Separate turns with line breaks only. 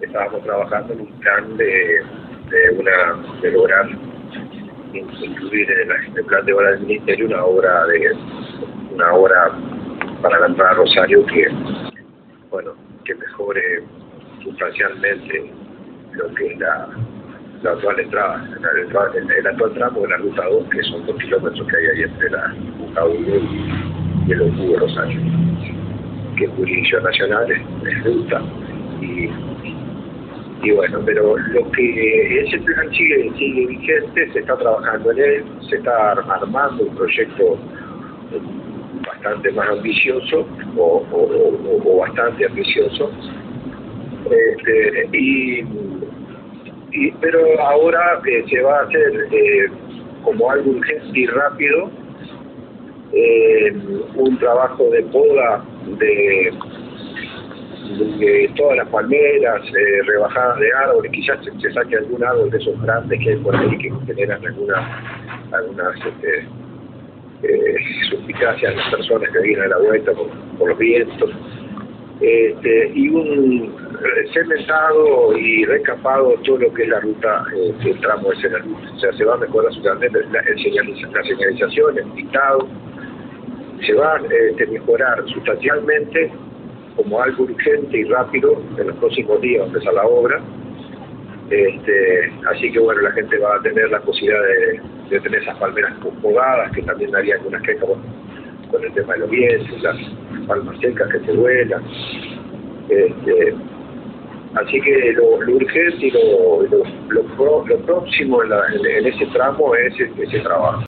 estábamos trabajando en un plan de, una, de lograr incluir en el, plan de obra del Ministerio una obra de una obra para la entrada a Rosario que bueno que mejore sustancialmente lo que es la, actual entrada, el, el, actual tramo de la ruta 2, que son dos kilómetros que hay ahí entre la ruta 1 y el Ocubo Rosario, que es jurisdicción nacional, es ruta, y y bueno, pero lo que ese plan sigue, sigue vigente, se está trabajando en él, se está armando un proyecto bastante más ambicioso o, o, o bastante ambicioso. Este, y, y, pero ahora eh, se va a hacer eh, como algo urgente y rápido eh, un trabajo de poda de de todas las palmeras, eh, rebajadas de árboles, quizás se, saque algún árbol de esos grandes que hay por ahí que generan alguna, algunas este, eh, suspicacias a las personas que vienen a la vuelta por, los vientos. Este, y un cementado y recapado todo lo que es la ruta, eh, el tramo de ruta. O sea, se va a mejorar sustancialmente la, la señalización, el pintado, se va a este, mejorar sustancialmente como algo urgente y rápido en los próximos días empezar la obra. Este, así que bueno, la gente va a tener la posibilidad de, tener esas palmeras podadas, que también haría algunas quejas con, el tema de los vientos, las palmas secas que se vuelan. Este, así que lo, lo urgente y lo, lo, lo, próximo en, la, en, en, ese tramo es ese trabajo.